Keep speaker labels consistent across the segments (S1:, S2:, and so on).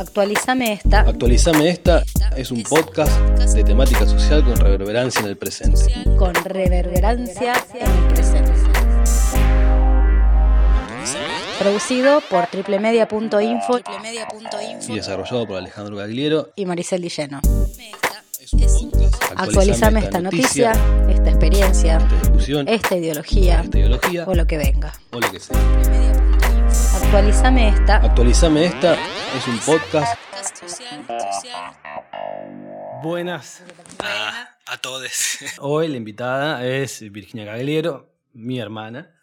S1: Actualizame esta.
S2: Actualizame esta es un podcast de temática social con reverberancia en el presente.
S1: Con reverberancia en el presente. Producido por triplemedia.info
S2: y desarrollado por Alejandro Gagliero
S1: y Maricel Dilleno.
S2: Actualizame
S1: esta noticia, esta experiencia,
S2: esta discusión,
S1: esta ideología
S2: esta ideología
S1: o lo que venga.
S2: o lo que sea.
S1: Actualizame esta.
S2: Actualizame esta es un podcast. Buenas a, a todos. Hoy la invitada es Virginia Gagliero, mi hermana.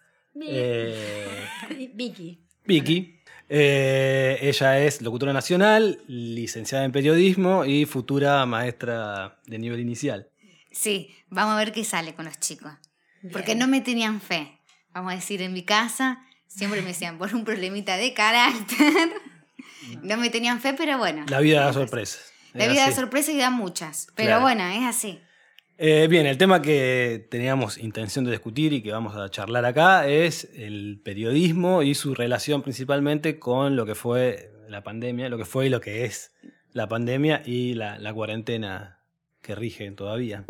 S2: Eh,
S1: Vicky.
S2: Vicky. Eh, ella es locutora nacional, licenciada en periodismo y futura maestra de nivel inicial.
S3: Sí, vamos a ver qué sale con los chicos. Porque no me tenían fe. Vamos a decir, en mi casa siempre me decían, por un problemita de carácter. No me tenían fe, pero bueno.
S2: La vida da sorpresas.
S3: La vida da sorpresas y da muchas. Pero
S2: Claro.
S3: bueno, es así.
S2: Eh, bien, el tema que teníamos intención de discutir y que vamos a charlar acá es el periodismo y su relación principalmente con lo que fue la pandemia, lo que fue y lo que es la pandemia y la, la cuarentena que rige todavía.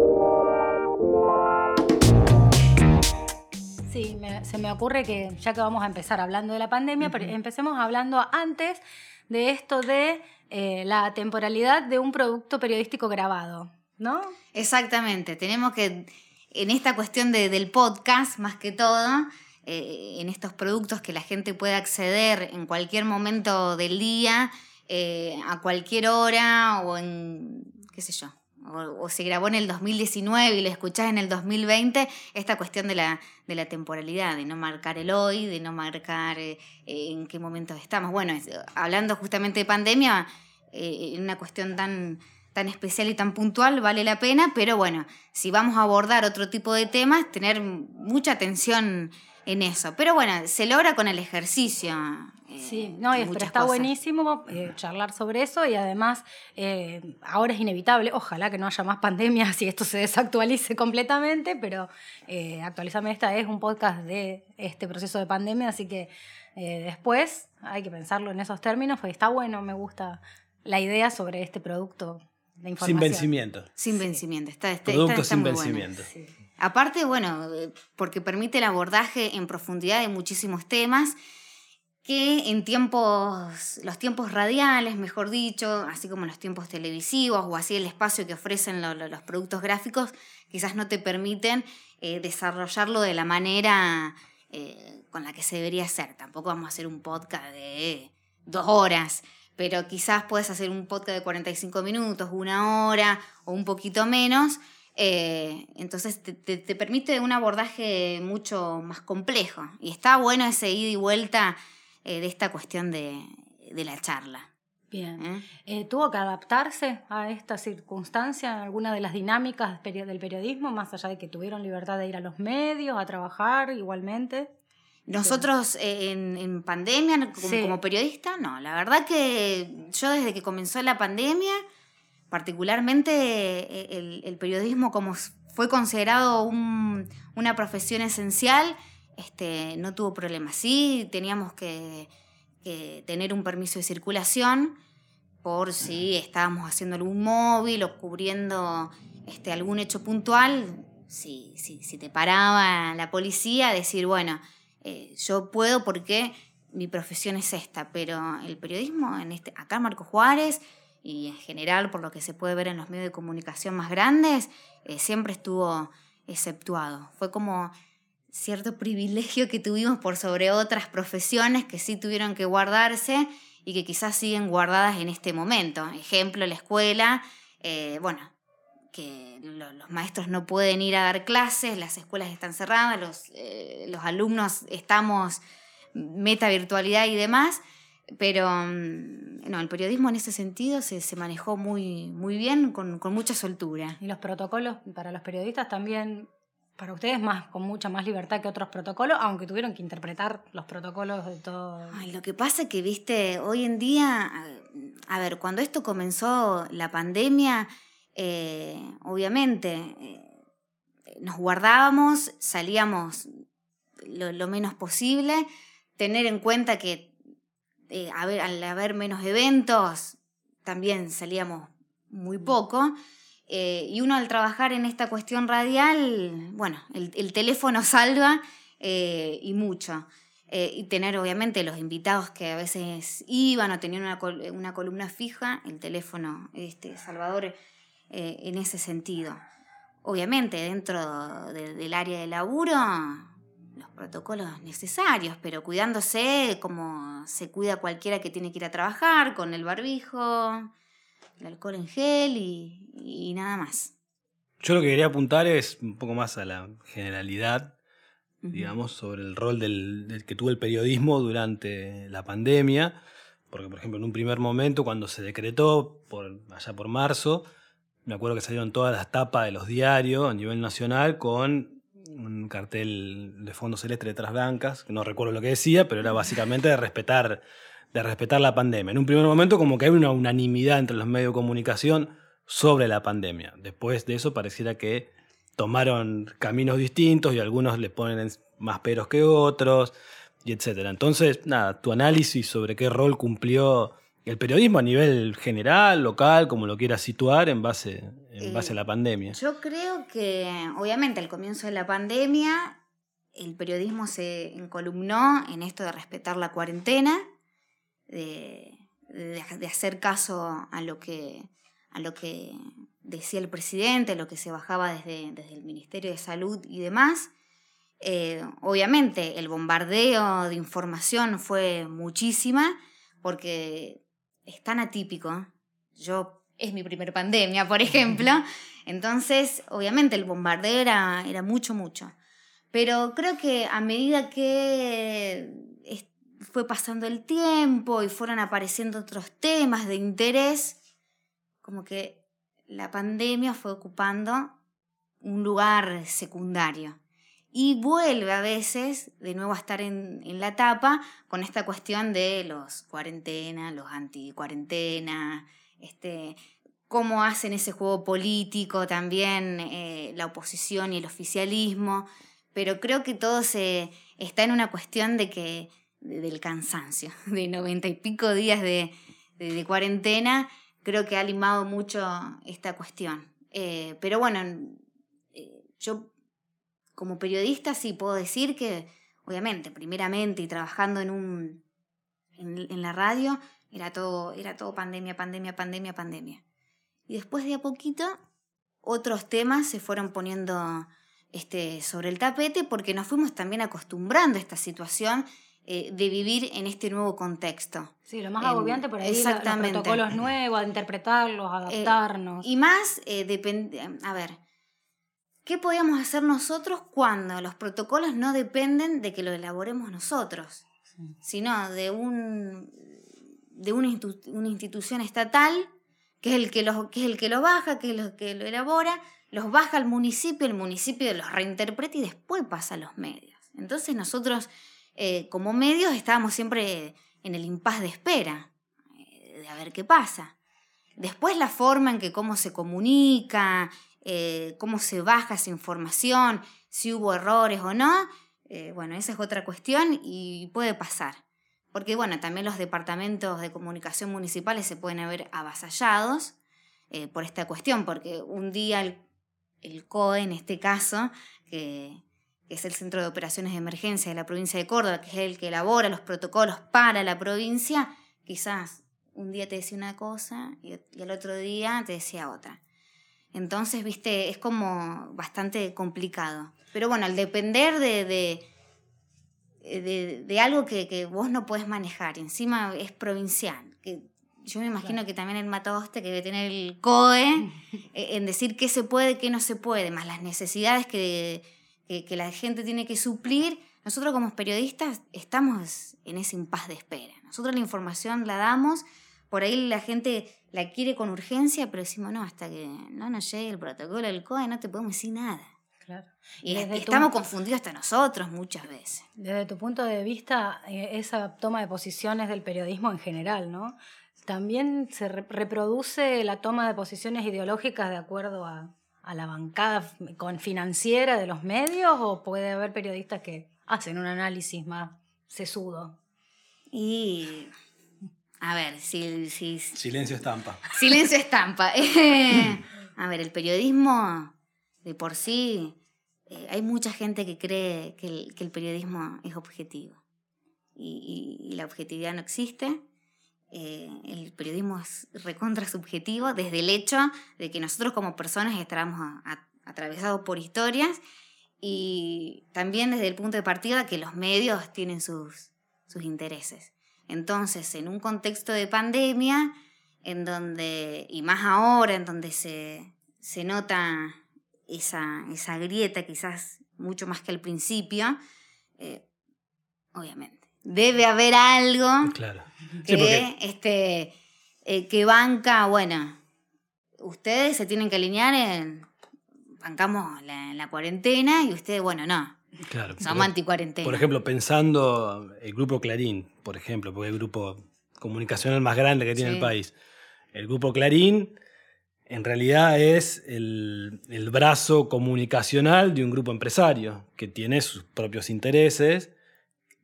S1: Sí, me- se me ocurre que ya que vamos a empezar hablando de la pandemia, pero empecemos hablando antes de esto de eh, la temporalidad de un producto periodístico grabado, ¿no?
S3: Exactamente. Tenemos que, en esta cuestión de- del podcast, más que todo, eh, en estos productos que la gente puede acceder en cualquier momento del día, eh, a cualquier hora o en, qué sé yo, o, se grabó en el 2019 y lo escuchás en el 2020, esta cuestión de la, de la temporalidad, de no marcar el hoy, de no marcar eh, en qué momentos estamos. Bueno, hablando justamente de pandemia, eh, en una cuestión tan, tan especial y tan puntual, vale la pena, pero bueno, si vamos a abordar otro tipo de temas, tener mucha atención en eso. Pero bueno, se logra con el ejercicio. eh,
S1: Sí, no, y- pero está
S3: cosas.
S1: buenísimo eh, charlar sobre eso y además eh, ahora es inevitable, ojalá que no haya más pandemias y esto se desactualice completamente, pero eh, Actualizame esta es un podcast de este proceso de pandemia, así que eh, después hay que pensarlo en esos términos, porque está bueno, me gusta la idea sobre este producto de información.
S2: Sin vencimiento.
S3: Sin vencimiento. Está, está-
S2: Producto
S3: está- está
S2: sin
S3: muy bueno.
S2: vencimiento.
S1: Sí.
S3: Aparte, bueno, porque permite el abordaje en profundidad de muchísimos temas que en tiempos, los tiempos radiales, mejor dicho, así como los tiempos televisivos o así el espacio que ofrecen lo- lo- los productos gráficos, quizás no te permiten eh, desarrollarlo de la manera eh, con la que se debería hacer. Tampoco vamos a hacer un podcast de dos horas, pero quizás puedes hacer un podcast de 45 minutos, una hora o un poquito menos. Eh, entonces te, te- te permite un abordaje mucho más complejo. Y está bueno ese ida y vuelta eh, de esta cuestión de, de la charla.
S1: Bien.
S3: ¿eh?
S1: ¿Tuvo que adaptarse a esta circunstancia, alguna de las dinámicas del periodismo, más allá de que tuvieron libertad de ir a los medios, a trabajar igualmente?
S3: Nosotros en, en pandemia, como,
S1: Sí.
S3: como periodista, no. La verdad que yo desde que comenzó la pandemia, particularmente eh, el, periodismo como fue considerado un- una profesión esencial, este, no tuvo problemas. Sí, teníamos que, tener un permiso de circulación por si estábamos haciendo algún móvil o cubriendo este, algún hecho puntual. Si, si, te paraba la policía, decir, bueno, eh, yo puedo porque mi profesión es esta, pero el periodismo, en este, acá Marco Juárez y en general por lo que se puede ver en los medios de comunicación más grandes, eh, siempre estuvo exceptuado. Fue como cierto privilegio que tuvimos por sobre otras profesiones que sí tuvieron que guardarse y que quizás siguen guardadas en este momento. Ejemplo, la escuela, eh, bueno, que lo- los maestros no pueden ir a dar clases, las escuelas están cerradas, los, eh, los alumnos estamos meta virtualidad y demás, pero mm, no, el periodismo en ese sentido se, se manejó muy, muy bien, con, con mucha soltura.
S1: Y los protocolos para los periodistas también, para ustedes, más con mucha más libertad que otros protocolos, aunque tuvieron que interpretar los protocolos de todo.
S3: Ay, lo que pasa que, viste, hoy en día, a- a ver, cuando esto comenzó la pandemia, eh, obviamente eh, nos guardábamos, salíamos lo, lo menos posible, tener en cuenta que eh, al haber menos eventos, también salíamos muy poco. Eh, y uno al trabajar en esta cuestión radial, bueno, el, teléfono salva eh, y mucho. y tener obviamente los invitados que a veces iban o tenían una, una columna fija, el teléfono este, Salvador en ese sentido. Obviamente dentro del área de laburo protocolos necesarios, pero cuidándose como se cuida cualquiera que tiene que ir a trabajar, con el barbijo, el alcohol en gel y, nada más.
S2: Yo lo que quería apuntar es un poco más a la generalidad, digamos, sobre el rol del, que tuvo el periodismo durante la pandemia, porque por ejemplo en un primer momento cuando se decretó, por, allá por marzo, me acuerdo que salieron todas las tapas de los diarios a nivel nacional con un cartel de fondo celeste letras blancas, no recuerdo lo que decía, pero era básicamente de respetar, de respetar la pandemia. En un primer momento como que hay una unanimidad entre los medios de comunicación sobre la pandemia. Después de eso pareciera que tomaron caminos distintos y algunos le ponen más peros que otros, y etcétera. Entonces, nada, tu análisis sobre qué rol cumplió el periodismo a nivel general, local, como lo quieras situar en base, en base a la pandemia.
S3: Yo creo que, obviamente, al comienzo de la pandemia, el periodismo se encolumnó en esto de respetar la cuarentena, de, hacer caso a lo, que, a lo que decía el presidente, lo que se bajaba desde, desde el Ministerio de Salud y demás. Eh, obviamente, el bombardeo de información fue muchísima, porque es tan atípico. Yo, es mi primer pandemia, por ejemplo. Entonces, obviamente el bombardeo era, era mucho, mucho. Pero creo que a medida que fue pasando el tiempo y fueron apareciendo otros temas de interés, como que la pandemia fue ocupando un lugar secundario y vuelve a veces de nuevo a estar en, la tapa con esta cuestión de los cuarentena, los anti-cuarentena, este, cómo hacen ese juego político también eh, la oposición y el oficialismo, pero creo que todo se está en una cuestión de que del cansancio, de noventa y pico días de, cuarentena, creo que ha limado mucho esta cuestión. Eh, pero bueno, eh, yo como periodista sí puedo decir que, obviamente, primeramente y trabajando en, un, en, la radio, era todo, era todo pandemia, pandemia, pandemia, pandemia. Y después de a poquito, otros temas se fueron poniendo este, sobre el tapete porque nos fuimos también acostumbrando a esta situación eh, de vivir en este nuevo contexto.
S1: Sí, lo más agobiante por ahí, exactamente. los protocolos nuevos, interpretarlos, eh, adaptarnos.
S3: y más, eh, depende, a ver, ¿Qué podíamos hacer nosotros cuando los protocolos no dependen de que lo elaboremos nosotros, sino de, un, de una, institución estatal que es, el que, los, que es el que lo baja, que es el que lo elabora, los baja al municipio, el municipio los reinterpreta y después pasa a los medios. Entonces nosotros eh, como medios estábamos siempre en el impas de espera, eh, de a ver qué pasa. Después la forma en que cómo se comunica, eh, cómo se baja esa información, si hubo errores o no, eh, bueno, esa es otra cuestión y puede pasar. Porque bueno, también los departamentos de comunicación municipales se pueden ver avasallados eh, por esta cuestión, porque un día el, COE, en este caso, que, es el Centro de Operaciones de Emergencia de la provincia de Córdoba, que es el que elabora los protocolos para la provincia, quizás un día te decía una cosa y, y el otro día te decía otra. Entonces, viste, es como bastante complicado. Pero bueno, al depender de, de, de, algo que, vos no puedes manejar, encima es provincial, que yo me imagino que también el matoste que debe tener el COE eh, en decir qué se puede, qué no se puede, más las necesidades que, que, la gente tiene que suplir. Nosotros como periodistas estamos en ese impas de espera. Nosotros la información la damos, por ahí la gente la quiere con urgencia, pero decimos, no, hasta que no nos llegue el protocolo del COE no te podemos decir nada. Claro. Y estamos confundidos hasta nosotros muchas veces.
S1: Desde tu punto de vista, eh, esa toma de posiciones del periodismo en general, ¿no? ¿También se reproduce la toma de posiciones ideológicas de acuerdo a, a la bancada con financiera de los medios o puede haber periodistas que hacen un análisis más sesudo?
S3: Y A ver, si, si,
S2: Silencio estampa.
S3: Silencio estampa. a ver, el periodismo de por sí, eh, hay mucha gente que cree que el, que el periodismo es objetivo y, y, y la objetividad no existe. Eh, el periodismo es recontra subjetivo desde el hecho de que nosotros como personas estamos a- a- atravesados por historias y también desde el punto de partida que los medios tienen sus, sus intereses. Entonces, en un contexto de pandemia, en donde, y más ahora, en donde se, se nota esa, esa grieta quizás mucho más que al principio, eh, obviamente, debe haber algo
S2: Claro.
S3: que,
S2: Sí, porque
S3: este, eh, que banca, bueno, ustedes se tienen que alinear en, bancamos la, la cuarentena y ustedes, bueno, no,
S2: claro,
S3: somos anti-cuarentena.
S2: Por ejemplo, pensando el grupo Clarín, por ejemplo, porque es el grupo comunicacional más grande que tiene
S3: Sí.
S2: el país. El grupo Clarín en realidad es el, el brazo comunicacional de un grupo empresario que tiene sus propios intereses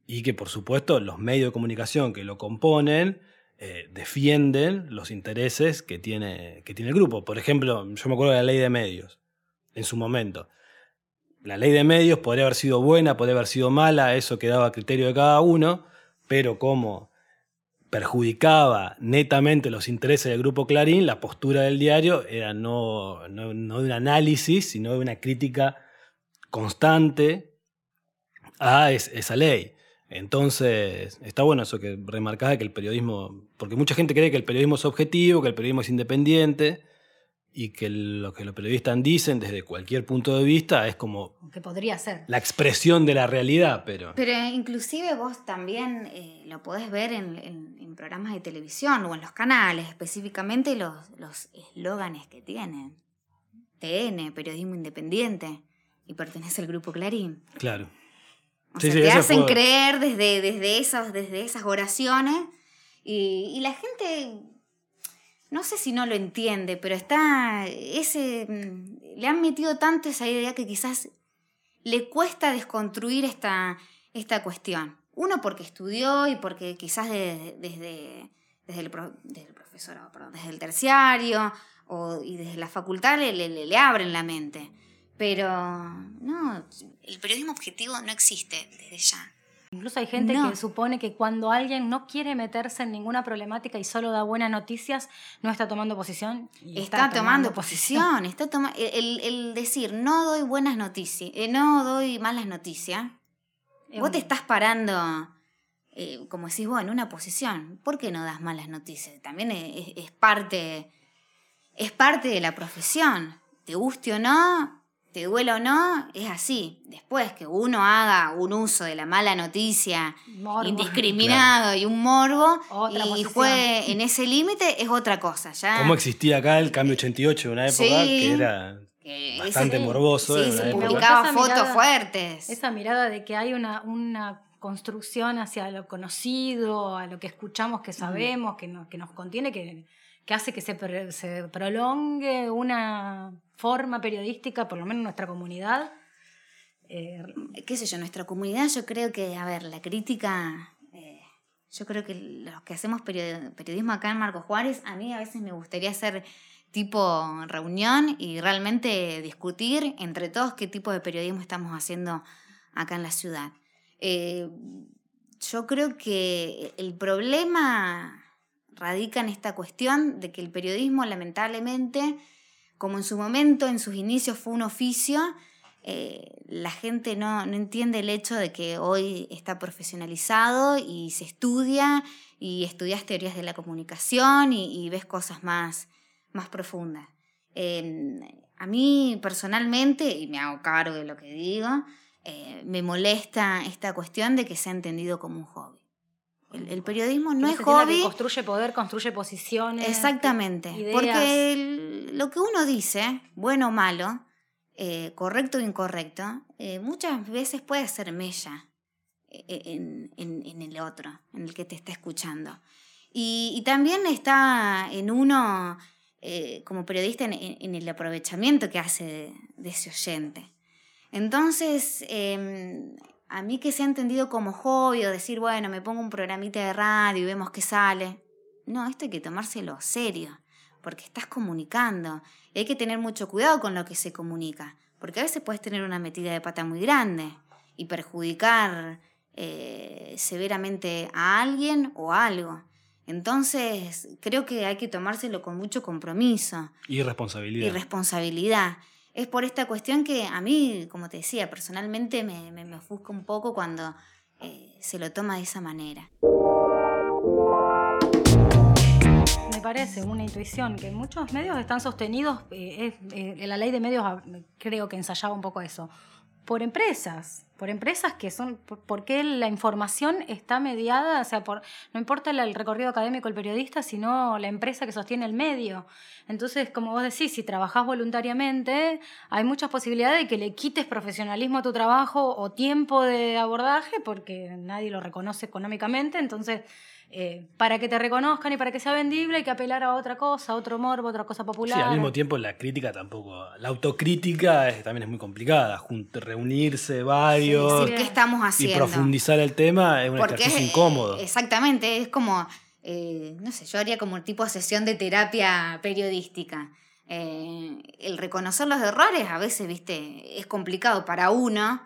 S2: y que por supuesto los medios de comunicación que lo componen eh, defienden los intereses que tiene, que tiene el grupo. Por ejemplo, yo me acuerdo de la ley de medios en su momento. La ley de medios podría haber sido buena, podría haber sido mala, eso quedaba a criterio de cada uno, pero como perjudicaba netamente los intereses del grupo Clarín, la postura del diario era no, de un análisis, sino de una crítica constante a es- esa ley. Entonces, está bueno eso que remarcás de que el periodismo, porque mucha gente cree que el periodismo es objetivo, que el periodismo es independiente, y que lo que los periodistas dicen desde cualquier punto de vista es como
S1: Que podría ser.
S2: la expresión de la realidad, pero...
S3: Pero inclusive vos también eh, lo podés ver en, en- en programas de televisión o en los canales, específicamente los los eslóganes que tienen. TN, Periodismo Independiente, y pertenece al grupo Clarín.
S2: Claro.
S3: O
S2: Sí,
S3: sea,
S2: sí,
S3: te hacen
S2: fue-
S3: creer desde, desde, esas, desde esas oraciones y, y la gente, no sé si no lo entiende, pero está, ese, mm, le han metido tanto esa idea que quizás le cuesta desconstruir esta, esta cuestión. Uno porque estudió y porque quizás de- desde, desde, el, pro- desde el perdón, desde el terciario o, y desde la facultad le, le- le abren la mente. Pero no, el periodismo objetivo no existe desde ya.
S1: Incluso hay gente
S3: No.
S1: que supone que cuando alguien no quiere meterse en ninguna problemática y solo da buenas noticias, no está tomando posición.
S3: Está, tomando posición, está toma el, el decir no doy buenas noticias, eh, no doy malas noticias, vos te estás parando, eh, como decís vos, en una posición. ¿Por qué no das malas noticias? También es parte, es parte de la profesión. Te guste o no, te duela o no, es así. Después que uno haga un uso de la mala noticia
S1: Morbo.
S3: indiscriminado y un morbo
S1: Otra
S3: y
S1: posición.
S3: juegue en ese límite es otra cosa. Ya
S2: ¿Cómo existía acá el cambio 88 en una época
S3: Sí.
S2: que era
S3: que
S2: bastante
S3: ese-
S2: morboso?
S3: Sí, se publicaba
S1: Esa
S3: fotos
S1: mirada-
S3: fuertes.
S1: Esa mirada de que hay una, una construcción hacia lo conocido, a lo que escuchamos, que sabemos, que, nos, que nos contiene, que, que hace que se, se prolongue una forma periodística, por lo menos en nuestra comunidad. Eh,
S3: qué sé yo, nuestra comunidad, yo creo que, a ver, la crítica, eh, yo creo que los que hacemos period- periodismo acá en Marco Juárez, a mí a veces me gustaría hacer tipo reunión y realmente discutir entre todos qué tipo de periodismo estamos haciendo acá en la ciudad. Eh, yo creo que el problema radica en esta cuestión de que el periodismo lamentablemente, como en su momento, en sus inicios fue un oficio, eh, la gente no, no entiende el hecho de que hoy está profesionalizado y se estudia y estudias teorías de la comunicación y, ves cosas más, más profundas. Eh, a mí personalmente, y me hago cargo de lo que digo, eh, me molesta esta cuestión de que se ha entendido como un hobby. El, el periodismo no es
S1: entienda que
S3: hobby.
S1: construye poder, construye posiciones.
S3: Exactamente.
S1: ideas.
S3: Porque el- lo que uno dice, bueno o malo, eh, correcto o incorrecto, eh, muchas veces puede ser mella eh, en, en- en el otro, en el que te está escuchando. Y, y también está en uno, eh, como periodista, en, en- en el aprovechamiento que hace de, de ese oyente. Entonces, eh, a mí que se ha entendido como hobby o decir, bueno, me pongo un programita de radio y vemos qué sale. no, esto hay que tomárselo serio, porque estás comunicando. Y hay que tener mucho cuidado con lo que se comunica, porque a veces puedes tener una metida de pata muy grande y perjudicar eh, severamente a alguien o algo. Entonces, creo que hay que tomárselo con mucho compromiso.
S2: Y responsabilidad.
S3: Y responsabilidad. Es por esta cuestión que a mí, como te decía, personalmente me, ofusca un poco cuando eh, se lo toma de esa manera.
S1: Me parece una intuición que muchos medios están sostenidos, eh, eh, la ley de medios ah, creo que ensayaba un poco eso, por empresas, por empresas que son, porque la información está mediada, o sea, por, no importa el, recorrido académico del periodista, sino la empresa que sostiene el medio. Entonces, como vos decís, si trabajás voluntariamente, hay muchas posibilidades de que le quites profesionalismo a tu trabajo o tiempo de abordaje, porque nadie lo reconoce económicamente, entonces eh, para que te reconozcan y para que sea vendible hay que apelar a otra cosa, a otro morbo, otra cosa popular.
S2: Sí, al mismo tiempo la crítica tampoco, la autocrítica también es muy complicada, reunirse varios
S3: ¿qué estamos haciendo?
S2: y profundizar el tema es un ejercicio incómodo.
S3: Exactamente, es como, eh, no sé, yo haría como un tipo de sesión de terapia periodística. Eh, el reconocer los errores a veces, viste, es complicado para uno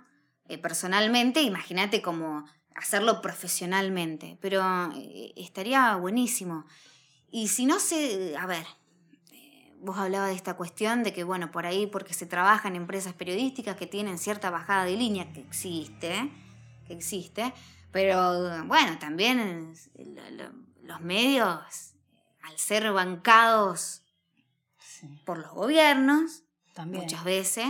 S3: personalmente, imagínate como hacerlo profesionalmente, pero eh, estaría buenísimo. Y si no sé, a ver, eh, vos hablabas de esta cuestión de que, bueno, por ahí porque se trabaja en empresas periodísticas que tienen cierta bajada de línea, que existe, que existe, pero bueno, también los medios, al ser bancados por los gobiernos, muchas veces,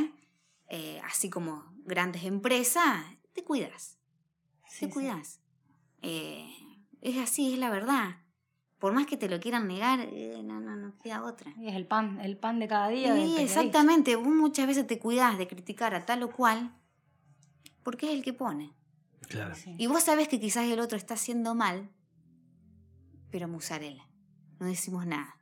S3: eh, así como grandes empresas, te cuidas te cuidas. Eh, es así, es la verdad. Por más que te lo quieran negar, eh, no, no, no queda otra.
S1: Es el pan, el pan de cada día.
S3: Sí, exactamente. Vos muchas veces te cuidás de criticar a tal o cual porque es el que pone.
S2: Claro.
S3: Y vos sabés que quizás el otro está haciendo mal, pero musarela. No decimos nada.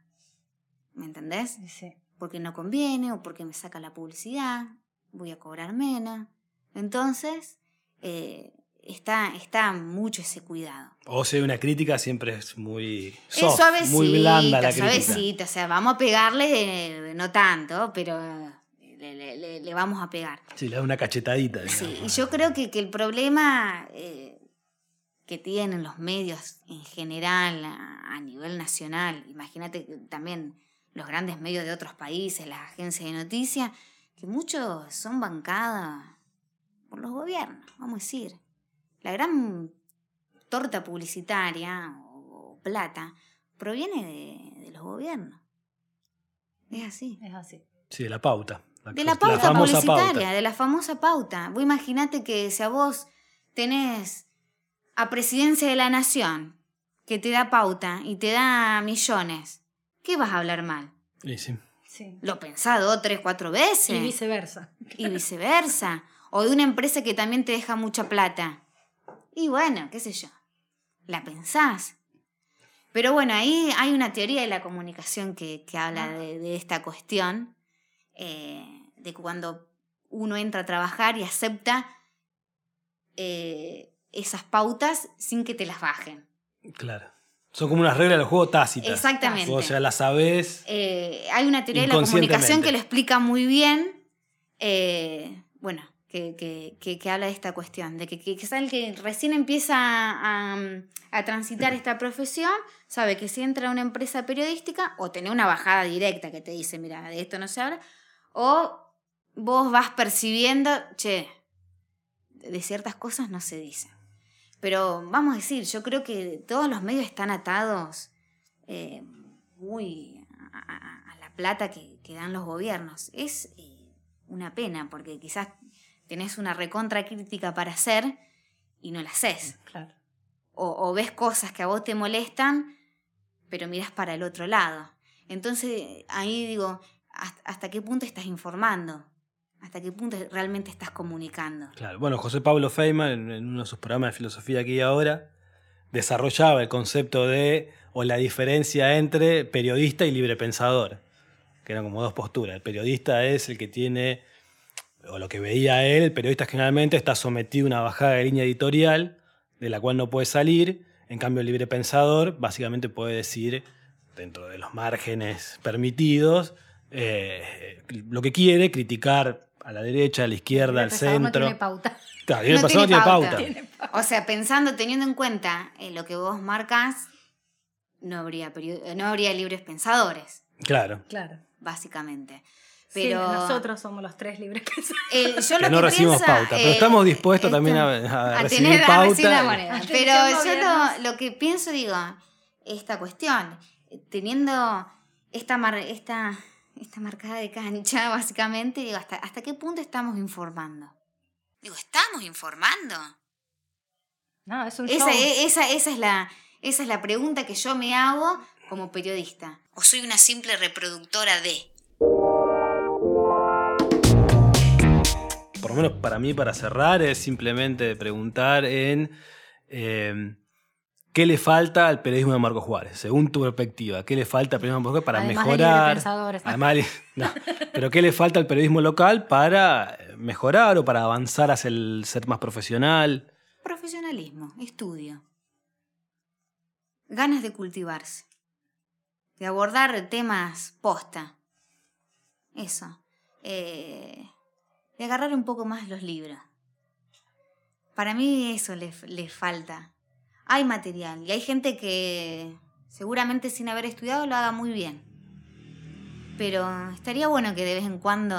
S3: ¿Me entendés?
S1: Sí.
S3: Porque no conviene o porque me saca la publicidad, voy a cobrar menos. Entonces, eh, está, está mucho ese cuidado.
S2: O sea, una crítica siempre es muy soft, muy blanda la crítica.
S3: Suavecita, o sea, vamos a pegarle, no tanto, pero le, vamos a pegar.
S2: Sí, le da una cachetadita.
S3: Sí, y yo creo que, el problema eh, que tienen los medios en general a, nivel nacional, imagínate también los grandes medios de otros países, las agencias de noticias, que muchos son bancadas por los gobiernos, vamos a decir la gran torta publicitaria o plata proviene de, los gobiernos. Es así.
S1: Es así.
S2: Sí, de la pauta.
S3: de la pauta publicitaria, de la famosa pauta. Vos imaginate que si a vos tenés a presidencia de la nación que te da pauta y te da millones, ¿qué vas a hablar mal?
S2: Sí, sí.
S1: sí.
S3: Lo pensado tres, cuatro veces.
S1: Y viceversa.
S3: Y viceversa. O de una empresa que también te deja mucha plata. Y bueno, qué sé yo, la pensás. Pero bueno, ahí hay una teoría de la comunicación que, habla de, esta cuestión, eh, de cuando uno entra a trabajar y acepta eh, esas pautas sin que te las bajen.
S2: Claro. Son como unas reglas del juego tácitas.
S3: Exactamente.
S2: O sea, las sabes.
S3: Eh, hay una teoría de la comunicación que lo explica muy bien. bueno, que, habla de esta cuestión, de que, que, el que recién empieza a, transitar esta profesión, sabe que si entra a una empresa periodística o tiene una bajada directa que te dice, mira, de esto no se habla, o vos vas percibiendo, che, de ciertas cosas no se dice. Pero vamos a decir, yo creo que todos los medios están atados eh, muy a, la plata que, dan los gobiernos. Es eh, una pena, porque quizás tenés una recontra crítica para hacer y no la haces.
S1: Claro.
S3: O, ves cosas que a vos te molestan, pero miras para el otro lado. Entonces ahí digo, ¿hasta qué punto estás informando? ¿Hasta qué punto realmente estás comunicando?
S2: Claro, bueno, José Pablo Feynman, en uno de sus programas de filosofía aquí y ahora, desarrollaba el concepto de, o la diferencia entre periodista y librepensador, que eran como dos posturas. El periodista es el que tiene o lo que veía él, el periodista generalmente está sometido a una bajada de línea editorial de la cual no puede salir, En cambio, el libre pensador básicamente puede decir, dentro de los márgenes permitidos, eh, lo que quiere, criticar a la derecha, a la izquierda, al
S1: pensador no
S2: centro.
S1: tiene pauta.
S2: Claro, el libre
S3: No
S2: pensador
S3: tiene pauta.
S1: Tiene pauta.
S3: O sea, pensando, teniendo en cuenta eh, lo que vos marcas, no habría, no habría libres pensadores,
S2: Claro.
S1: Claro.
S3: básicamente.
S1: Sí,
S3: Pero
S1: nosotros somos los tres libres
S3: eh, yo
S2: Que
S3: lo
S2: no
S3: que
S2: recibimos
S3: piensa,
S2: pauta, pero
S3: eh,
S2: estamos dispuestos
S3: esto-
S2: también a, a
S3: a
S2: recibir
S3: tener a
S2: pauta.
S3: recibir la moneda. Pero yo lo, lo que pienso, digo, esta cuestión, teniendo esta, mar- esta, esta marcada de cancha, básicamente, digo, ¿hasta, ¿hasta qué punto estamos informando? Digo, ¿estamos informando?
S1: No, es un
S3: Esa,
S1: show.
S3: esa, esa, es la, esa es la pregunta que yo me hago como periodista. ¿O soy una simple reproductora de?
S2: Por lo menos para mí, para cerrar, es simplemente preguntar en eh, qué le falta al periodismo de Marco Juárez, según tu perspectiva. ¿Qué le falta al periodismo de Marco Juárez para
S1: Además de
S2: mejorar?
S1: librepensadores.
S2: Además, no, pero ¿qué le falta al periodismo local para mejorar o para avanzar hacia el ser más profesional?
S3: Profesionalismo, estudio. Ganas de cultivarse. De abordar temas posta. Eso. Eh, de agarrar un poco más los libros. Para mí eso le, le falta. Hay material y hay gente que seguramente sin haber estudiado lo haga muy bien. Pero estaría bueno que de vez en cuando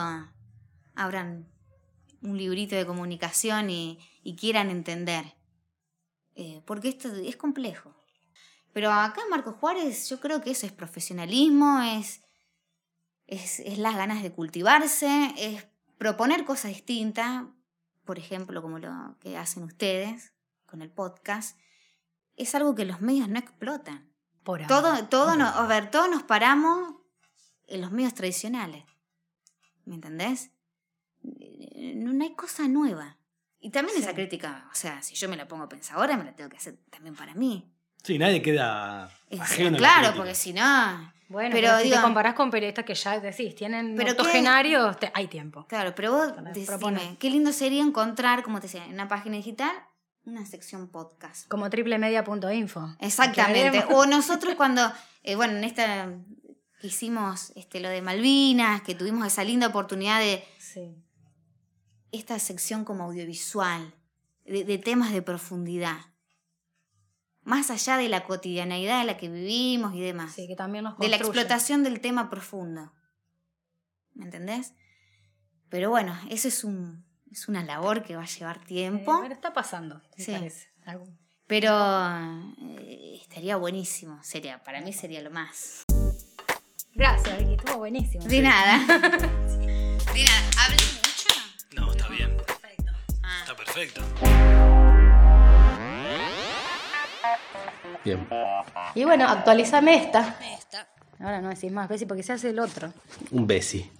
S3: abran un librito de comunicación y, quieran entender. Eh, porque esto es complejo. Pero acá en Marco Juárez yo creo que eso es profesionalismo, es, es, es las ganas de cultivarse, es proponer cosas distintas, por ejemplo, como lo que hacen ustedes con el podcast. Es algo que los medios no explotan.
S1: Por ahora.
S3: Todo, todo no- a ver, todos nos paramos en los medios tradicionales. ¿Me entendés? No, hay cosa nueva. Y también
S1: Sí.
S3: esa crítica, o sea, si yo me la pongo a pensar ahora, me la tengo que hacer también para mí.
S2: Sí, nadie queda
S3: Es-
S2: ajeno. a la
S3: claro, porque si no.
S1: Bueno,
S3: Pero
S1: pero, si
S3: digo-
S1: te comparás con periodistas que ya decís, tienen
S3: Pero qué-
S1: octogenarios, te- hay tiempo.
S3: Claro, pero vos decime,
S1: proponer.
S3: qué lindo sería encontrar, como te decía, en una página digital, una sección podcast.
S1: Como triplemedia.info.
S3: Exactamente. O nosotros cuando, eh, bueno, en esta que hicimos este, lo de Malvinas, que tuvimos esa linda oportunidad de
S1: Sí.
S3: esta sección como audiovisual, de, de temas de profundidad. Más allá de la cotidianeidad en la que vivimos y demás.
S1: Sí, que también nos
S3: de la explotación del tema profundo. ¿Me entendés? Pero bueno, eso es, un, es una labor que va a llevar
S1: Eh,
S3: tiempo.
S1: pero está pasando, me
S3: Sí.
S1: parece.
S3: Pero eh, estaría buenísimo. Sería, para mí sería lo más.
S1: Gracias, Vicky, estuvo buenísimo.
S3: De nada. De nada. ¿Hablé mucho?
S2: No, está bien.
S1: Perfecto.
S3: Ah.
S2: Está perfecto.
S4: Bien.
S1: Y bueno, actualizame
S3: esta.
S1: Ahora no decís más veces porque se hace el otro.
S4: Un besi.